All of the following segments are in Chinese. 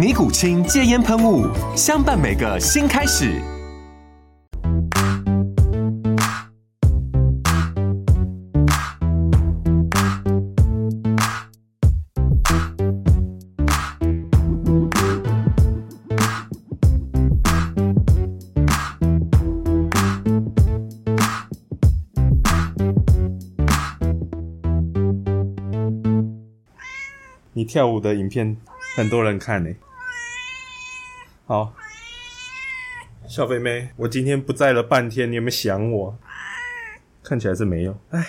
尼古清戒烟喷雾，相伴每个新开始。你跳舞的影片很多人看呢。好，小肥妹，我今天不在了半天，你有没有想我？看起来是没有，哎，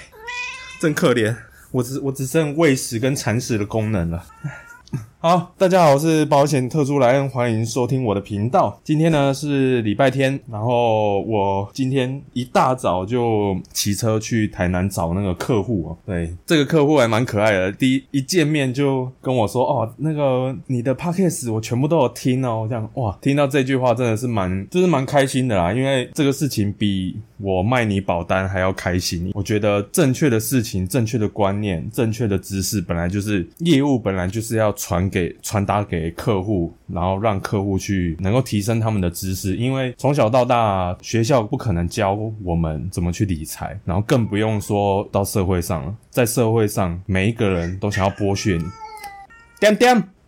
真可怜，我只我只剩喂食跟铲屎的功能了。好，大家好，我是保险特殊来恩，欢迎收听我的频道。今天呢是礼拜天，然后我今天一大早就骑车去台南找那个客户哦。对，这个客户还蛮可爱的，第一一见面就跟我说：“哦，那个你的 podcast 我全部都有听哦。”这样哇，听到这句话真的是蛮就是蛮开心的啦，因为这个事情比我卖你保单还要开心。我觉得正确的事情、正确的观念、正确的知识，本来就是业务，本来就是要传。给传达给客户，然后让客户去能够提升他们的知识，因为从小到大学校不可能教我们怎么去理财，然后更不用说到社会上了，在社会上每一个人都想要剥削你。点点。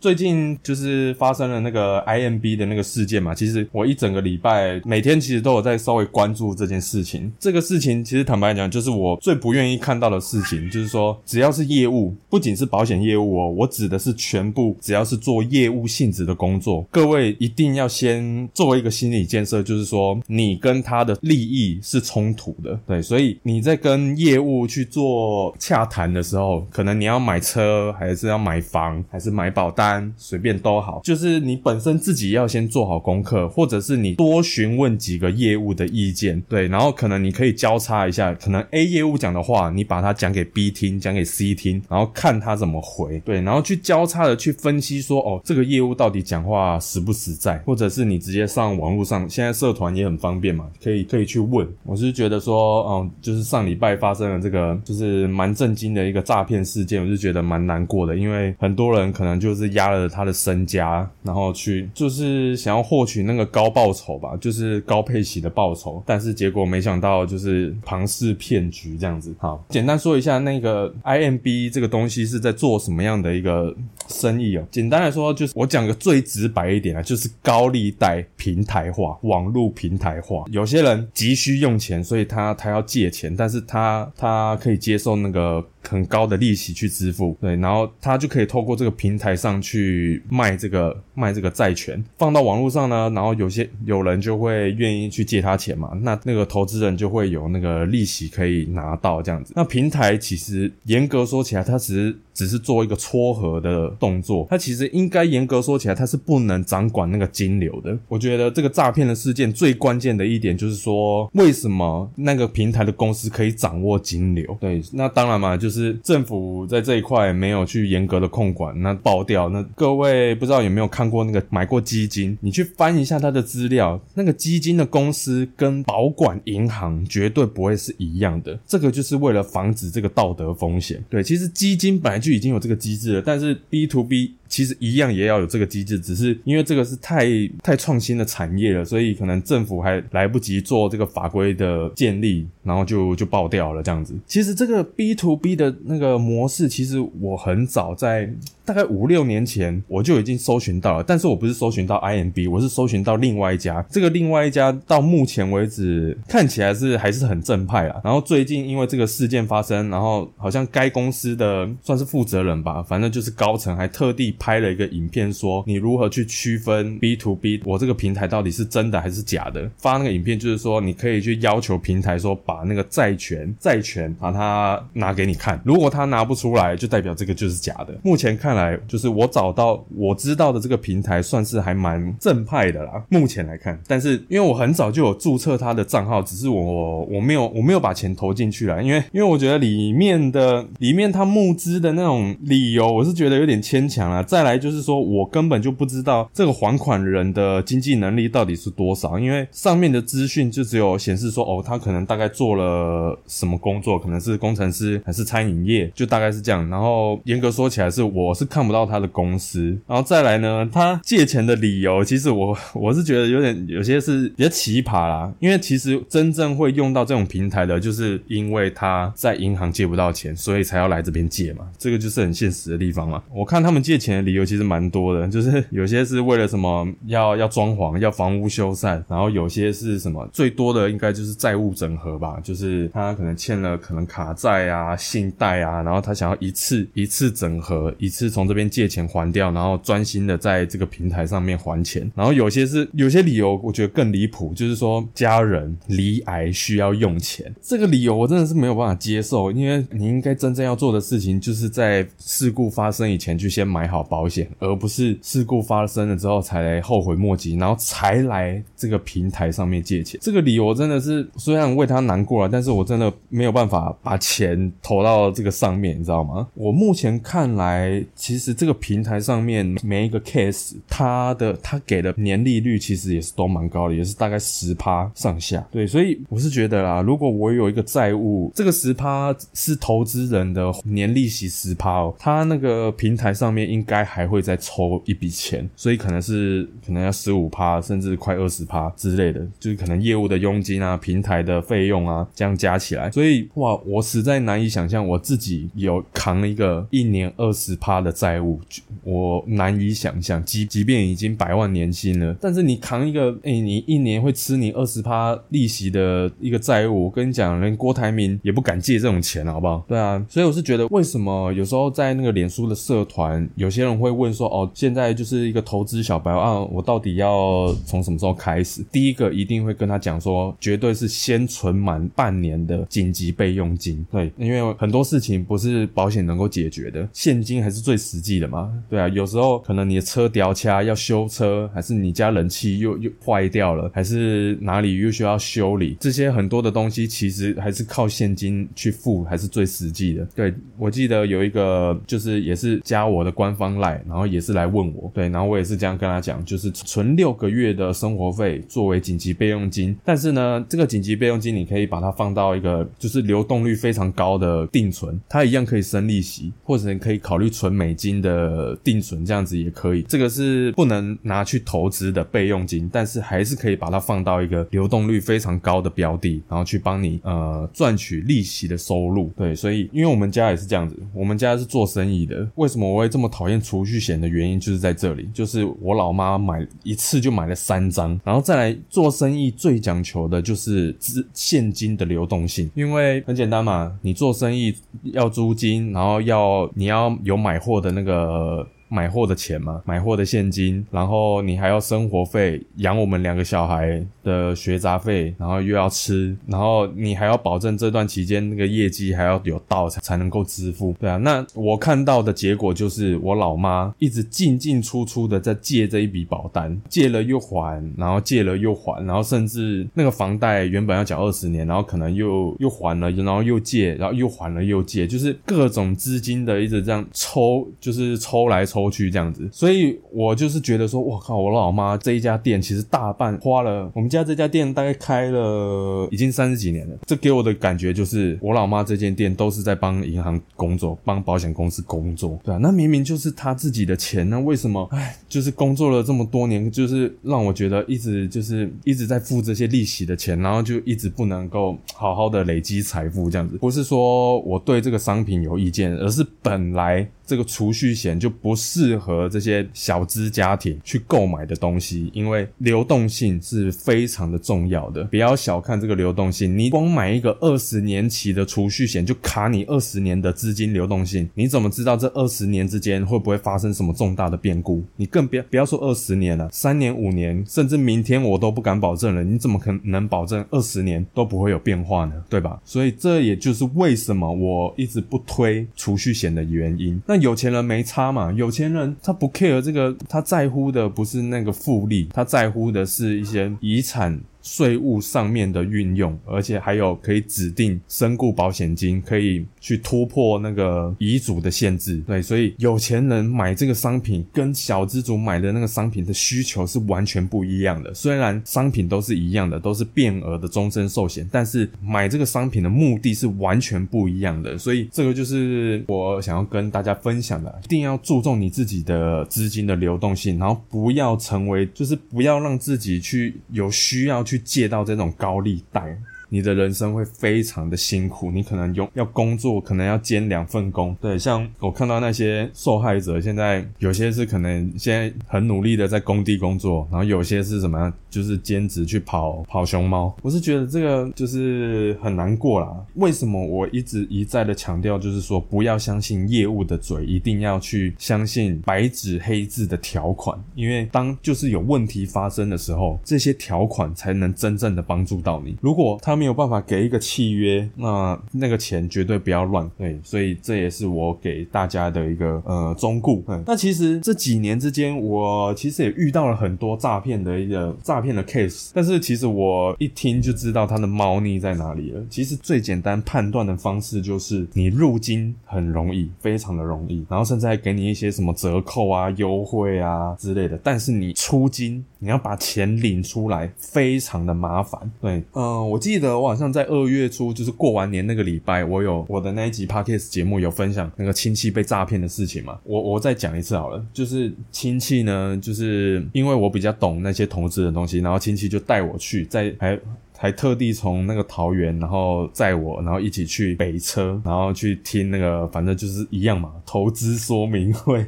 最近就是发生了那个 IMB 的那个事件嘛，其实我一整个礼拜每天其实都有在稍微关注这件事情。这个事情其实坦白讲，就是我最不愿意看到的事情，就是说只要是业务，不仅是保险业务哦，我指的是全部只要是做业务性质的工作，各位一定要先作为一个心理建设，就是说你跟他的利益是冲突的，对，所以你在跟业务去做洽谈的时候，可能你要买车，还是要买房，还是买保单。随便都好，就是你本身自己要先做好功课，或者是你多询问几个业务的意见，对，然后可能你可以交叉一下，可能 A 业务讲的话，你把它讲给 B 听，讲给 C 听，然后看他怎么回，对，然后去交叉的去分析说，哦，这个业务到底讲话实不实在，或者是你直接上网络上，现在社团也很方便嘛，可以可以去问。我是觉得说，嗯，就是上礼拜发生了这个，就是蛮震惊的一个诈骗事件，我就觉得蛮难过的，因为很多人可能就是压加了他的身家，然后去就是想要获取那个高报酬吧，就是高配息的报酬，但是结果没想到就是庞氏骗局这样子。好，简单说一下那个 IMB 这个东西是在做什么样的一个生意哦。简单来说，就是我讲个最直白一点啊，就是高利贷平台化、网络平台化。有些人急需用钱，所以他他要借钱，但是他他可以接受那个。很高的利息去支付，对，然后他就可以透过这个平台上去卖这个卖这个债权，放到网络上呢，然后有些有人就会愿意去借他钱嘛，那那个投资人就会有那个利息可以拿到这样子。那平台其实严格说起来，它只是只是做一个撮合的动作，它其实应该严格说起来，它是不能掌管那个金流的。我觉得这个诈骗的事件最关键的一点就是说，为什么那个平台的公司可以掌握金流？对，那当然嘛，就。是政府在这一块没有去严格的控管，那爆掉。那各位不知道有没有看过那个买过基金？你去翻一下它的资料，那个基金的公司跟保管银行绝对不会是一样的。这个就是为了防止这个道德风险。对，其实基金本来就已经有这个机制了，但是 B to B。其实一样也要有这个机制，只是因为这个是太太创新的产业了，所以可能政府还来不及做这个法规的建立，然后就就爆掉了这样子。其实这个 B to B 的那个模式，其实我很早在大概五六年前我就已经搜寻到了，但是我不是搜寻到 IMB，我是搜寻到另外一家。这个另外一家到目前为止看起来是还是很正派啊。然后最近因为这个事件发生，然后好像该公司的算是负责人吧，反正就是高层还特地拍了一个影片，说你如何去区分 B to B，我这个平台到底是真的还是假的。发那个影片就是说你可以去要求平台说把那个债权债权把它拿给你看，如果他拿不出来，就代表这个就是假的。目前看来，就是我找到我知道的这个平台算是还蛮正派的啦。目前来看，但是因为我很早就有注册他的账号，只是我我没有我没有把钱投进去了，因为因为我觉得里面的里面他募资的那种理由，我是觉得有点牵强了。再来就是说我根本就不知道这个还款人的经济能力到底是多少，因为上面的资讯就只有显示说哦，他可能大概做了什么工作，可能是工程师还是餐饮营业，就大概是这样。然后严格说起来是我是看不到他的公司，然后再来呢，他借钱的理由，其实我我是觉得有点有些是比较奇葩啦。因为其实真正会用到这种平台的，就是因为他在银行借不到钱，所以才要来这边借嘛。这个就是很现实的地方嘛。我看他们借钱的理由其实蛮多的，就是有些是为了什么要要装潢、要房屋修缮，然后有些是什么最多的应该就是债务整合吧，就是他可能欠了可能卡债啊、信贷啊，然后他想要一次一次整合，一次从这边借钱还掉，然后专心的在这个平台上面还钱。然后有些是有些理由，我觉得更离谱，就是说家人离癌需要用钱，这个理由我真的是没有办法接受，因为你应该真正要做的事情，就是在事故发生以前就先买好保险，而不是事故发生了之后才来后悔莫及，然后才来这个平台上面借钱。这个理由真的是虽然为他难过了，但是我真的没有办法把钱投到到这个上面，你知道吗？我目前看来，其实这个平台上面每一个 case，它的它给的年利率其实也是都蛮高的，也是大概十趴上下。对，所以我是觉得啦，如果我有一个债务，这个十趴是投资人的年利息十趴哦，他那个平台上面应该还会再抽一笔钱，所以可能是可能要十五趴，甚至快二十趴之类的，就是可能业务的佣金啊、平台的费用啊这样加起来，所以哇，我实在难以想象我自己有扛了一个一年二十趴的债务，我难以想象，即即便已经百万年薪了，但是你扛一个，哎，你一年会吃你二十趴利息的一个债务，我跟你讲，连郭台铭也不敢借这种钱，好不好？对啊，所以我是觉得，为什么有时候在那个脸书的社团，有些人会问说，哦，现在就是一个投资小白啊，我到底要从什么时候开始？第一个一定会跟他讲说，绝对是先存满半年的紧急备用金，对，因为很多事情不是保险能够解决的，现金还是最实际的嘛。对啊，有时候可能你的车掉卡要修车，还是你家冷气又又坏掉了，还是哪里又需要修理，这些很多的东西其实还是靠现金去付，还是最实际的。对我记得有一个就是也是加我的官方赖，然后也是来问我，对，然后我也是这样跟他讲，就是存六个月的生活费作为紧急备用金，但是呢，这个紧急备用金你可以把它放到一个就是流动率非常高的定存，它一样可以生利息，或者你可以考虑存美金的定存，这样子也可以。这个是不能拿去投资的备用金，但是还是可以把它放到一个流动率非常高的标的，然后去帮你呃赚取利息的收入。对，所以因为我们家也是这样子，我们家是做生意的，为什么我会这么讨厌储蓄险的原因就是在这里，就是我老妈买一次就买了三张，然后再来做生意最讲求的就是资现金的流动性，因为很简单嘛，你做生意要租金，然后要你要有买货的那个。买货的钱嘛，买货的现金，然后你还要生活费，养我们两个小孩的学杂费，然后又要吃，然后你还要保证这段期间那个业绩还要有到才才能够支付，对啊。那我看到的结果就是我老妈一直进进出出的在借这一笔保单，借了又还，然后借了又还，然后甚至那个房贷原本要缴二十年，然后可能又又还了，然后又借，然后又还了又借，就是各种资金的一直这样抽，就是抽来抽。抽去这样子，所以我就是觉得说，我靠，我老妈这一家店其实大半花了，我们家这家店大概开了已经三十几年了，这给我的感觉就是我老妈这间店都是在帮银行工作，帮保险公司工作，对啊，那明明就是她自己的钱，那为什么，哎，就是工作了这么多年，就是让我觉得一直就是一直在付这些利息的钱，然后就一直不能够好好的累积财富这样子，不是说我对这个商品有意见，而是本来。这个储蓄险就不适合这些小资家庭去购买的东西，因为流动性是非常的重要的。不要小看这个流动性，你光买一个二十年期的储蓄险就卡你二十年的资金流动性，你怎么知道这二十年之间会不会发生什么重大的变故？你更别不要说二十年了，三年、五年，甚至明天我都不敢保证了。你怎么可能保证二十年都不会有变化呢？对吧？所以这也就是为什么我一直不推储蓄险的原因。那有钱人没差嘛？有钱人他不 care 这个，他在乎的不是那个复利，他在乎的是一些遗产。税务上面的运用，而且还有可以指定身故保险金，可以去突破那个遗嘱的限制。对，所以有钱人买这个商品跟小资族买的那个商品的需求是完全不一样的。虽然商品都是一样的，都是变额的终身寿险，但是买这个商品的目的是完全不一样的。所以这个就是我想要跟大家分享的，一定要注重你自己的资金的流动性，然后不要成为，就是不要让自己去有需要。去借到这种高利贷。你的人生会非常的辛苦，你可能用要工作，可能要兼两份工。对，像我看到那些受害者，现在有些是可能现在很努力的在工地工作，然后有些是什么，就是兼职去跑跑熊猫。我是觉得这个就是很难过啦。为什么我一直一再的强调，就是说不要相信业务的嘴，一定要去相信白纸黑字的条款，因为当就是有问题发生的时候，这些条款才能真正的帮助到你。如果他没有办法给一个契约，那那个钱绝对不要乱。对，所以这也是我给大家的一个呃忠告。那其实这几年之间，我其实也遇到了很多诈骗的一个诈骗的 case，但是其实我一听就知道它的猫腻在哪里了。其实最简单判断的方式就是你入金很容易，非常的容易，然后甚至还给你一些什么折扣啊、优惠啊之类的。但是你出金，你要把钱领出来，非常的麻烦。对，嗯，我记得。我好像在二月初，就是过完年那个礼拜，我有我的那一集 podcast 节目有分享那个亲戚被诈骗的事情嘛？我我再讲一次好了，就是亲戚呢，就是因为我比较懂那些投资的东西，然后亲戚就带我去，在还。还特地从那个桃园，然后载我，然后一起去北车，然后去听那个，反正就是一样嘛，投资说明会。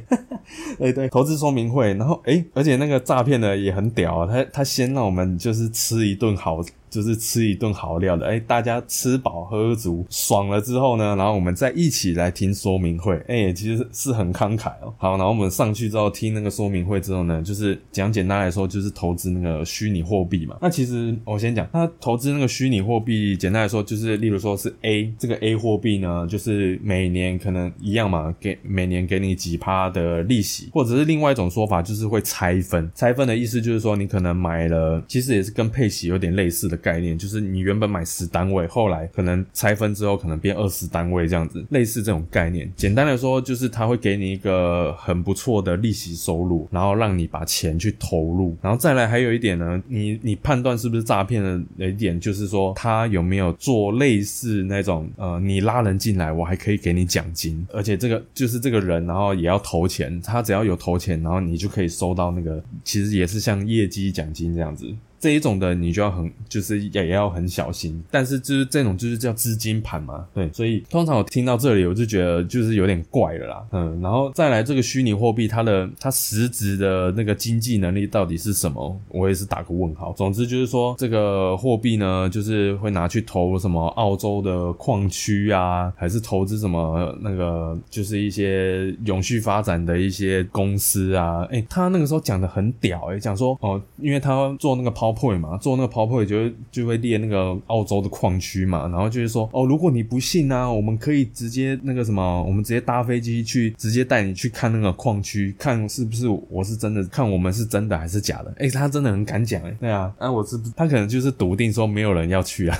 哎，对，投资说明会。然后，哎，而且那个诈骗的也很屌啊，他他先让我们就是吃一顿好，就是吃一顿好料的。哎，大家吃饱喝足，爽了之后呢，然后我们再一起来听说明会。哎，其实是很慷慨哦。好，然后我们上去之后听那个说明会之后呢，就是讲简单来说，就是投资那个虚拟货币嘛。那其实我先讲他。投资那个虚拟货币，简单来说就是，例如说是 A 这个 A 货币呢，就是每年可能一样嘛，给每年给你几趴的利息，或者是另外一种说法就是会拆分。拆分的意思就是说，你可能买了，其实也是跟配息有点类似的概念，就是你原本买十单位，后来可能拆分之后可能变二十单位这样子，类似这种概念。简单来说就是他会给你一个很不错的利息收入，然后让你把钱去投入，然后再来还有一点呢，你你判断是不是诈骗的。一点就是说，他有没有做类似那种呃，你拉人进来，我还可以给你奖金，而且这个就是这个人，然后也要投钱，他只要有投钱，然后你就可以收到那个，其实也是像业绩奖金这样子。这一种的你就要很，就是也要很小心，但是就是这种就是叫资金盘嘛，对，所以通常我听到这里我就觉得就是有点怪了啦，嗯，然后再来这个虚拟货币，它的它实质的那个经济能力到底是什么，我也是打个问号。总之就是说这个货币呢，就是会拿去投什么澳洲的矿区啊，还是投资什么那个就是一些永续发展的一些公司啊，哎，他那个时候讲的很屌，哎，讲说哦，因为他做那个抛。会嘛，做那个抛配就会就会列那个澳洲的矿区嘛，然后就是说哦，如果你不信呢，我们可以直接那个什么，我们直接搭飞机去，直接带你去看那个矿区，看是不是我是真的，看我们是真的还是假的。哎，他真的很敢讲哎，对啊，那我是他可能就是笃定说没有人要去啊。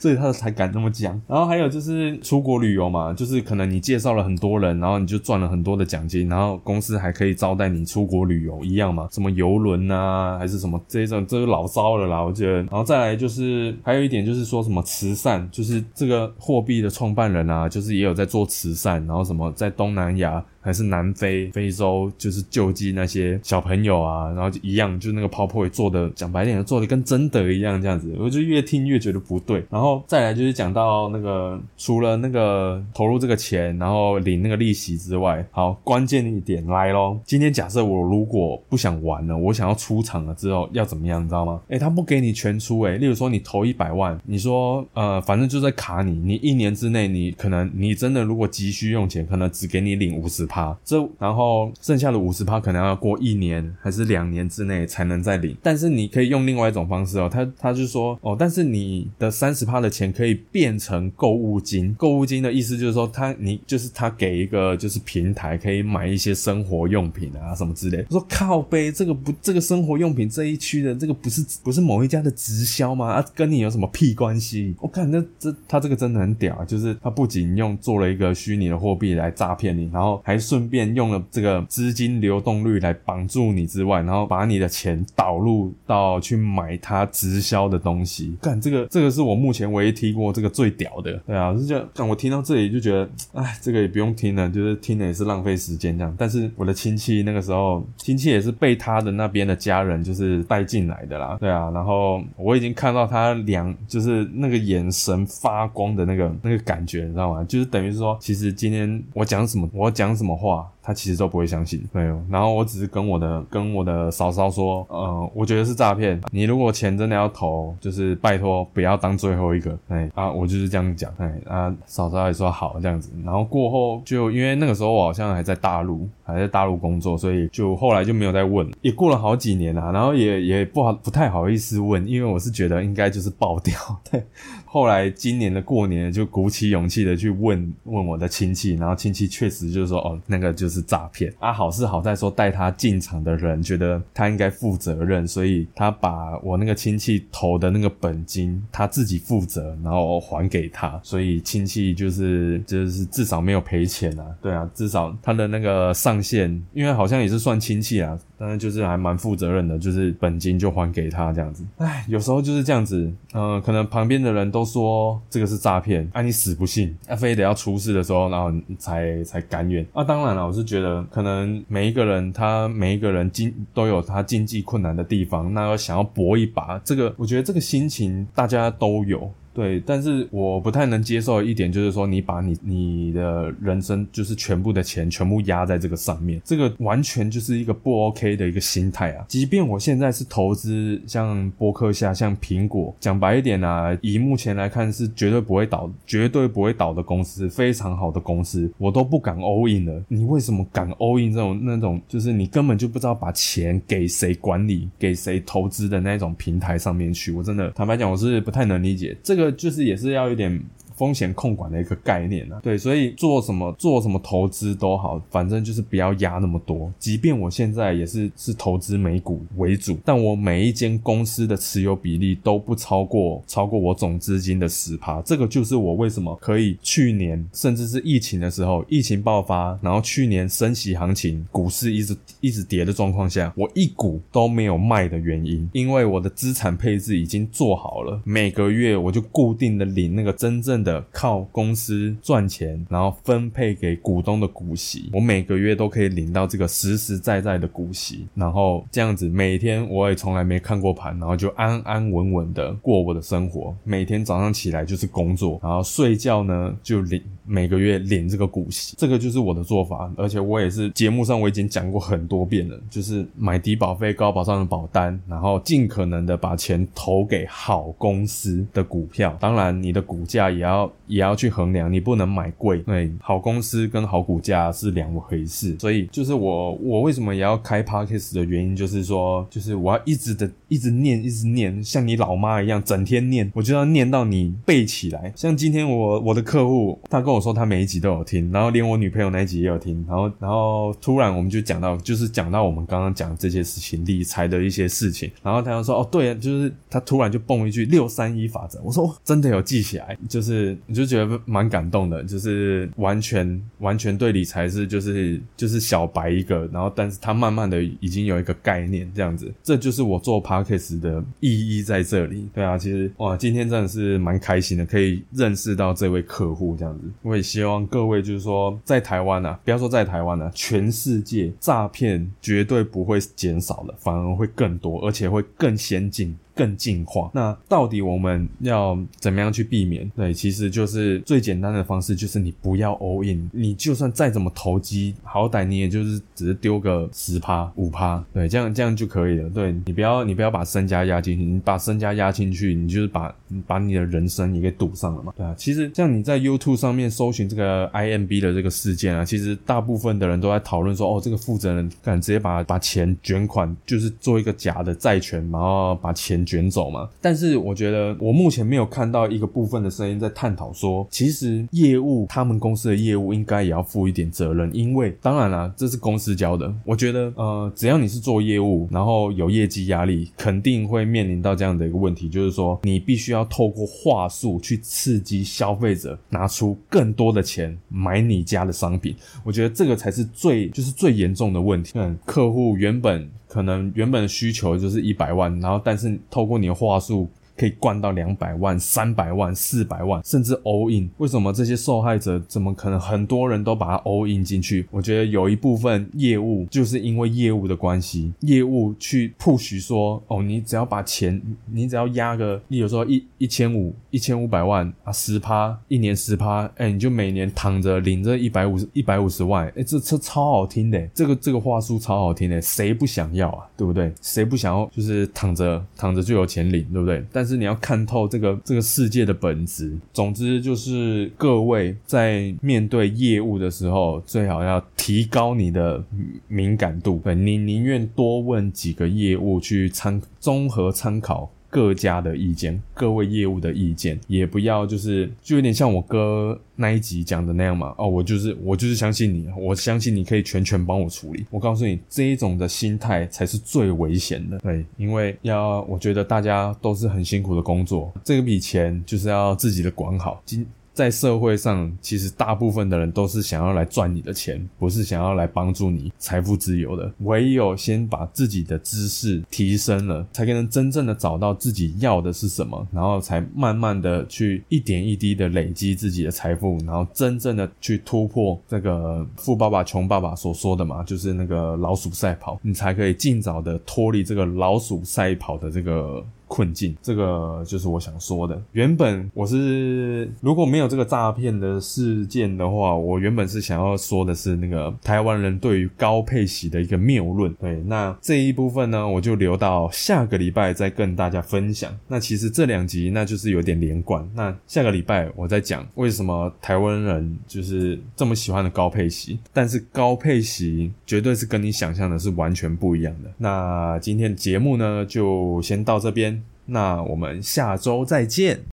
所以他才敢那么讲。然后还有就是出国旅游嘛，就是可能你介绍了很多人，然后你就赚了很多的奖金，然后公司还可以招待你出国旅游一样嘛，什么游轮啊，还是什么这种，这就老骚了啦，我觉得。然后再来就是还有一点就是说什么慈善，就是这个货币的创办人啊，就是也有在做慈善，然后什么在东南亚。还是南非、非洲，就是救济那些小朋友啊，然后就一样，就那个泡泡也做的，讲白点，做的跟真的一样这样子，我就越听越觉得不对。然后再来就是讲到那个，除了那个投入这个钱，然后领那个利息之外，好，关键一点来咯。今天假设我如果不想玩了，我想要出场了之后要怎么样，你知道吗？诶，他不给你全出，诶，例如说你投一百万，你说呃，反正就在卡你，你一年之内你可能你真的如果急需用钱，可能只给你领五十趴，这然后剩下的五十趴可能要过一年还是两年之内才能再领，但是你可以用另外一种方式哦，他他就说哦，但是你的三十趴的钱可以变成购物金，购物金的意思就是说他你就是他给一个就是平台可以买一些生活用品啊什么之类。我说靠背这个不这个生活用品这一区的这个不是不是某一家的直销吗？啊跟你有什么屁关系？我看这这他这个真的很屌，就是他不仅用做了一个虚拟的货币来诈骗你，然后还顺便。用了这个资金流动率来绑住你之外，然后把你的钱导入到去买他直销的东西。干这个，这个是我目前唯一听过这个最屌的。对啊，是这样。我听到这里就觉得，哎，这个也不用听了，就是听了也是浪费时间这样。但是我的亲戚那个时候，亲戚也是被他的那边的家人就是带进来的啦。对啊，然后我已经看到他两就是那个眼神发光的那个那个感觉，你知道吗？就是等于是说，其实今天我讲什么，我讲什么么话。他其实都不会相信，没有。然后我只是跟我的跟我的嫂嫂说，呃，我觉得是诈骗。你如果钱真的要投，就是拜托不要当最后一个。哎啊，我就是这样讲。哎啊，嫂嫂也说好这样子。然后过后就因为那个时候我好像还在大陆，还在大陆工作，所以就后来就没有再问。也过了好几年了，然后也也不好不太好意思问，因为我是觉得应该就是爆掉。对，后来今年的过年就鼓起勇气的去问问我的亲戚，然后亲戚确实就是说，哦，那个就是。是诈骗啊！好是好在说带他进场的人觉得他应该负责任，所以他把我那个亲戚投的那个本金他自己负责，然后还给他，所以亲戚就是就是至少没有赔钱啊。对啊，至少他的那个上限，因为好像也是算亲戚啊。但是就是还蛮负责任的，就是本金就还给他这样子。唉，有时候就是这样子，嗯，可能旁边的人都说这个是诈骗，啊，你死不信，啊，非得要出事的时候，然后才才甘愿。啊，当然了，我是觉得可能每一个人他每一个人经都有他经济困难的地方，那要想要搏一把，这个我觉得这个心情大家都有。对，但是我不太能接受一点，就是说你把你你的人生就是全部的钱全部压在这个上面，这个完全就是一个不 OK 的一个心态啊！即便我现在是投资像波克夏、像苹果，讲白一点啊，以目前来看是绝对不会倒、绝对不会倒的公司，非常好的公司，我都不敢 all in 了。你为什么敢 all in 这种那种，就是你根本就不知道把钱给谁管理、给谁投资的那种平台上面去？我真的坦白讲，我是不太能理解这个。就是也是要有点。风险控管的一个概念呢，对，所以做什么做什么投资都好，反正就是不要压那么多。即便我现在也是是投资美股为主，但我每一间公司的持有比例都不超过超过我总资金的十趴。这个就是我为什么可以去年甚至是疫情的时候，疫情爆发，然后去年升息行情，股市一直一直跌的状况下，我一股都没有卖的原因，因为我的资产配置已经做好了，每个月我就固定的领那个真正。的靠公司赚钱，然后分配给股东的股息，我每个月都可以领到这个实实在在的股息，然后这样子每天我也从来没看过盘，然后就安安稳稳的过我的生活，每天早上起来就是工作，然后睡觉呢就领每个月领这个股息，这个就是我的做法，而且我也是节目上我已经讲过很多遍了，就是买低保费高保障的保单，然后尽可能的把钱投给好公司的股票，当然你的股价也要。要也要去衡量，你不能买贵。对，好公司跟好股价是两回事。所以就是我我为什么也要开 podcast 的原因，就是说，就是我要一直的一直念，一直念，像你老妈一样，整天念，我就要念到你背起来。像今天我我的客户，他跟我说他每一集都有听，然后连我女朋友那一集也有听，然后然后突然我们就讲到，就是讲到我们刚刚讲这些事情，理财的一些事情，然后他就说哦，对，就是他突然就蹦一句六三一法则，我说真的有记起来，就是你就觉得蛮感动的，就是完全完全对理财是就是就是小白一个，然后但是他慢慢的已经有一个概念这样子，这就是我做 podcast 的意义在这里。对啊，其实哇，今天真的是蛮开心的，可以认识到这位客户这样子。我也希望各位就是说，在台湾呢，不要说在台湾呢，全世界诈骗绝对不会减少了，反而会更多，而且会更先进。更进化，那到底我们要怎么样去避免？对，其实就是最简单的方式，就是你不要 all in，你就算再怎么投机，好歹你也就是只是丢个十趴五趴，对，这样这样就可以了。对你不要你不要把身家压进去，你把身家压进去，你就是把把你的人生也给赌上了嘛。对啊，其实像你在 YouTube 上面搜寻这个 IMB 的这个事件啊，其实大部分的人都在讨论说，哦，这个负责人敢直接把把钱卷款，就是做一个假的债权，然后把钱。卷走嘛？但是我觉得我目前没有看到一个部分的声音在探讨说，其实业务他们公司的业务应该也要负一点责任，因为当然啦，这是公司交的。我觉得呃，只要你是做业务，然后有业绩压力，肯定会面临到这样的一个问题，就是说你必须要透过话术去刺激消费者拿出更多的钱买你家的商品。我觉得这个才是最就是最严重的问题。嗯，客户原本。可能原本的需求就是一百万，然后但是透过你的话术。可以灌到两百万、三百万、四百万，甚至 all in。为什么这些受害者怎么可能很多人都把它 all in 进去？我觉得有一部分业务就是因为业务的关系，业务去 push 说，哦，你只要把钱，你只要压个，你有时候一一千五、一千五百万啊，十趴，一年十趴，哎，你就每年躺着领着一百五十、一百五十万，哎，这这超好听的，这个这个话术超好听的，谁不想要啊？对不对？谁不想要就是躺着躺着就有钱领，对不对？但是你要看透这个这个世界的本质。总之就是各位在面对业务的时候，最好要提高你的敏感度。对你宁愿多问几个业务去参综合参考。各家的意见，各位业务的意见，也不要就是就有点像我哥那一集讲的那样嘛。哦，我就是我就是相信你，我相信你可以全权帮我处理。我告诉你，这一种的心态才是最危险的。对，因为要我觉得大家都是很辛苦的工作，这笔钱就是要自己的管好。今在社会上，其实大部分的人都是想要来赚你的钱，不是想要来帮助你财富自由的。唯有先把自己的知识提升了，才可能真正的找到自己要的是什么，然后才慢慢的去一点一滴的累积自己的财富，然后真正的去突破这个富爸爸穷爸爸所说的嘛，就是那个老鼠赛跑，你才可以尽早的脱离这个老鼠赛跑的这个。困境，这个就是我想说的。原本我是如果没有这个诈骗的事件的话，我原本是想要说的是那个台湾人对于高配息的一个谬论。对，那这一部分呢，我就留到下个礼拜再跟大家分享。那其实这两集那就是有点连贯。那下个礼拜我再讲为什么台湾人就是这么喜欢的高配息，但是高配息绝对是跟你想象的是完全不一样的。那今天的节目呢，就先到这边。那我们下周再见。